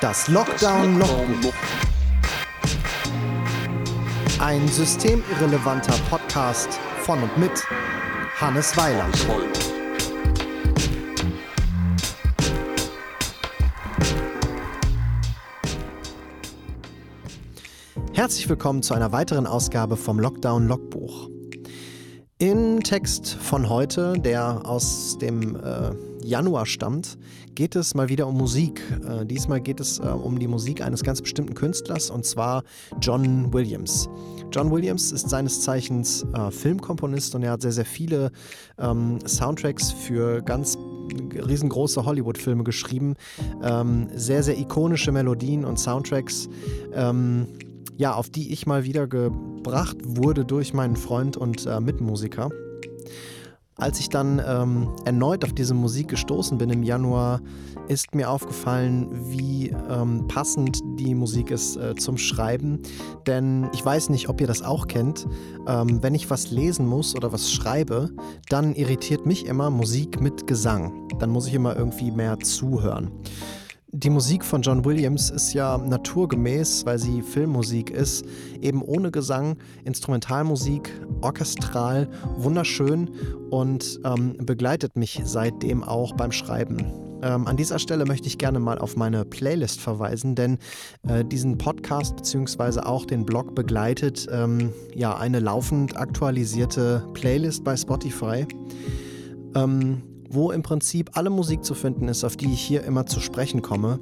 Das Lockdown Logbuch. Ein systemirrelevanter Podcast von und mit Hannes Weiland. Herzlich willkommen zu einer weiteren Ausgabe vom Lockdown Logbuch. Im Text von heute, der aus dem äh, Januar stammt, geht es mal wieder um Musik. Äh, diesmal geht es äh, um die Musik eines ganz bestimmten Künstlers und zwar John Williams. John Williams ist seines Zeichens äh, Filmkomponist und er hat sehr, sehr viele ähm, Soundtracks für ganz riesengroße Hollywood-Filme geschrieben. Ähm, sehr, sehr ikonische Melodien und Soundtracks. Ähm, ja, auf die ich mal wieder gebracht wurde durch meinen Freund und äh, Mitmusiker. Als ich dann ähm, erneut auf diese Musik gestoßen bin im Januar, ist mir aufgefallen, wie ähm, passend die Musik ist äh, zum Schreiben. Denn ich weiß nicht, ob ihr das auch kennt. Ähm, wenn ich was lesen muss oder was schreibe, dann irritiert mich immer Musik mit Gesang. Dann muss ich immer irgendwie mehr zuhören. Die Musik von John Williams ist ja naturgemäß, weil sie Filmmusik ist, eben ohne Gesang, Instrumentalmusik, orchestral, wunderschön und ähm, begleitet mich seitdem auch beim Schreiben. Ähm, an dieser Stelle möchte ich gerne mal auf meine Playlist verweisen, denn äh, diesen Podcast bzw. auch den Blog begleitet ähm, ja eine laufend aktualisierte Playlist bei Spotify. Ähm, wo im Prinzip alle Musik zu finden ist, auf die ich hier immer zu sprechen komme.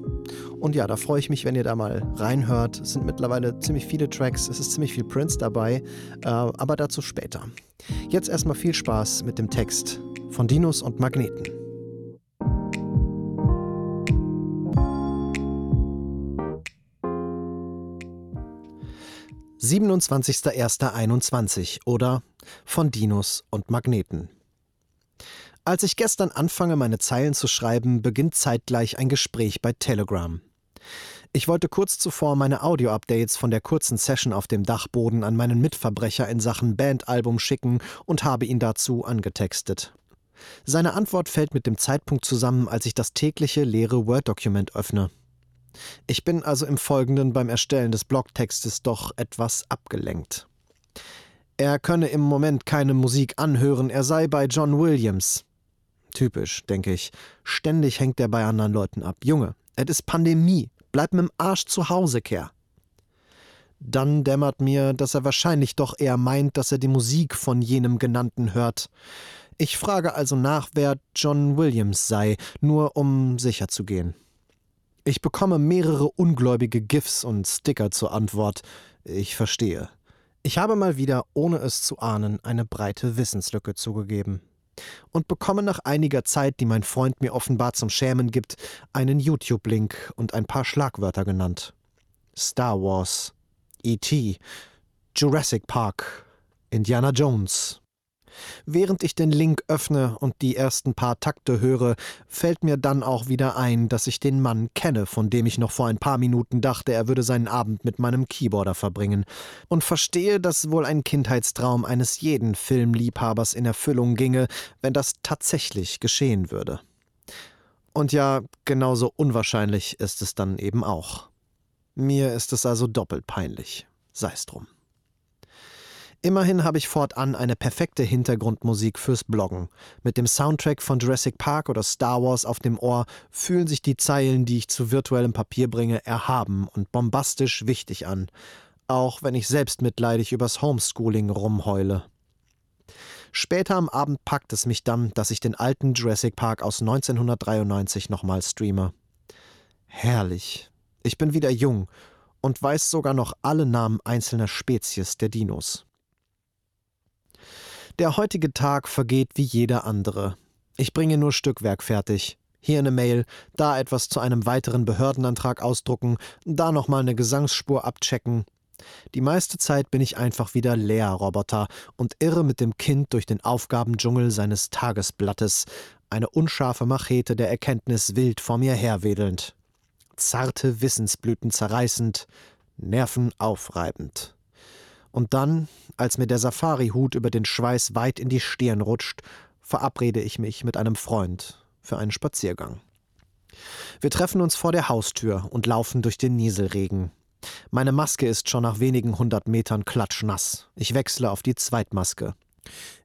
Und ja, da freue ich mich, wenn ihr da mal reinhört. Es sind mittlerweile ziemlich viele Tracks, es ist ziemlich viel Prince dabei, äh, aber dazu später. Jetzt erstmal viel Spaß mit dem Text von Dinos und Magneten. »27.01.21« oder »Von Dinos und Magneten«. Als ich gestern anfange, meine Zeilen zu schreiben, beginnt zeitgleich ein Gespräch bei Telegram. Ich wollte kurz zuvor meine Audio-Updates von der kurzen Session auf dem Dachboden an meinen Mitverbrecher in Sachen Bandalbum schicken und habe ihn dazu angetextet. Seine Antwort fällt mit dem Zeitpunkt zusammen, als ich das tägliche leere Word-Dokument öffne. Ich bin also im Folgenden beim Erstellen des Blogtextes doch etwas abgelenkt. Er könne im Moment keine Musik anhören, er sei bei John Williams. Typisch, denke ich. Ständig hängt er bei anderen Leuten ab. Junge, es ist Pandemie. Bleib mit dem Arsch zu Hause, Kerr. Dann dämmert mir, dass er wahrscheinlich doch eher meint, dass er die Musik von jenem Genannten hört. Ich frage also nach, wer John Williams sei, nur um sicher zu gehen. Ich bekomme mehrere ungläubige GIFs und Sticker zur Antwort. Ich verstehe. Ich habe mal wieder, ohne es zu ahnen, eine breite Wissenslücke zugegeben und bekomme nach einiger Zeit, die mein Freund mir offenbar zum Schämen gibt, einen YouTube-Link und ein paar Schlagwörter genannt. Star Wars, E.T., Jurassic Park, Indiana Jones, Während ich den Link öffne und die ersten paar Takte höre, fällt mir dann auch wieder ein, dass ich den Mann kenne, von dem ich noch vor ein paar Minuten dachte, er würde seinen Abend mit meinem Keyboarder verbringen, und verstehe, dass wohl ein Kindheitstraum eines jeden Filmliebhabers in Erfüllung ginge, wenn das tatsächlich geschehen würde. Und ja, genauso unwahrscheinlich ist es dann eben auch. Mir ist es also doppelt peinlich. Sei's drum. Immerhin habe ich fortan eine perfekte Hintergrundmusik fürs Bloggen. Mit dem Soundtrack von Jurassic Park oder Star Wars auf dem Ohr fühlen sich die Zeilen, die ich zu virtuellem Papier bringe, erhaben und bombastisch wichtig an. Auch wenn ich selbstmitleidig übers Homeschooling rumheule. Später am Abend packt es mich dann, dass ich den alten Jurassic Park aus 1993 nochmal streame. Herrlich. Ich bin wieder jung und weiß sogar noch alle Namen einzelner Spezies der Dinos. Der heutige Tag vergeht wie jeder andere. Ich bringe nur Stückwerk fertig. Hier eine Mail, da etwas zu einem weiteren Behördenantrag ausdrucken, da nochmal eine Gesangsspur abchecken. Die meiste Zeit bin ich einfach wieder Lehrroboter und irre mit dem Kind durch den Aufgabendschungel seines Tagesblattes, eine unscharfe Machete der Erkenntnis wild vor mir herwedelnd. Zarte Wissensblüten zerreißend, Nerven aufreibend. Und dann, als mir der Safari-Hut über den Schweiß weit in die Stirn rutscht, verabrede ich mich mit einem Freund für einen Spaziergang. Wir treffen uns vor der Haustür und laufen durch den Nieselregen. Meine Maske ist schon nach wenigen hundert Metern klatschnass. Ich wechsle auf die Zweitmaske.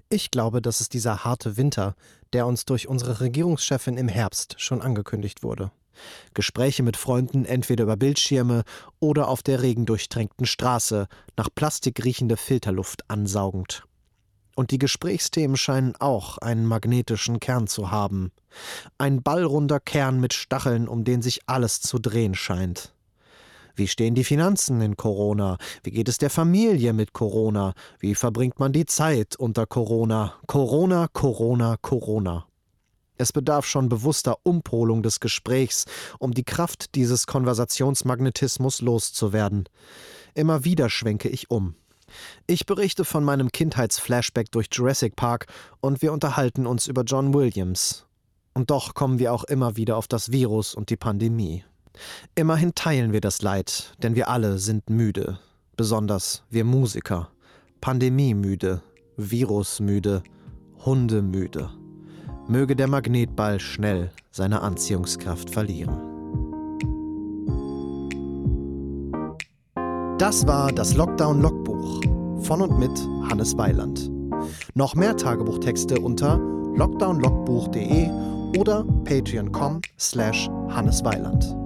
Ich glaube, das ist dieser harte Winter, der uns durch unsere Regierungschefin im Herbst schon angekündigt wurde. Gespräche mit Freunden entweder über Bildschirme oder auf der regendurchtränkten Straße, nach Plastik riechende Filterluft ansaugend. Und die Gesprächsthemen scheinen auch einen magnetischen Kern zu haben. Ein ballrunder Kern mit Stacheln, um den sich alles zu drehen scheint. Wie stehen die Finanzen in Corona? Wie geht es der Familie mit Corona? Wie verbringt man die Zeit unter Corona? Corona, Corona, Corona. Es bedarf schon bewusster Umpolung des Gesprächs, um die Kraft dieses Konversationsmagnetismus loszuwerden. Immer wieder schwenke ich um. Ich berichte von meinem Kindheitsflashback durch Jurassic Park und wir unterhalten uns über John Williams. Und doch kommen wir auch immer wieder auf das Virus und die Pandemie. Immerhin teilen wir das Leid, denn wir alle sind müde. Besonders wir Musiker. Pandemiemüde, Virusmüde, Hundemüde. Möge der Magnetball schnell seine Anziehungskraft verlieren. Das war das Lockdown-Logbuch von und mit Hannes Weiland. Noch mehr Tagebuchtexte unter lockdownlogbuch.de oder patreon.com slash hannesweiland.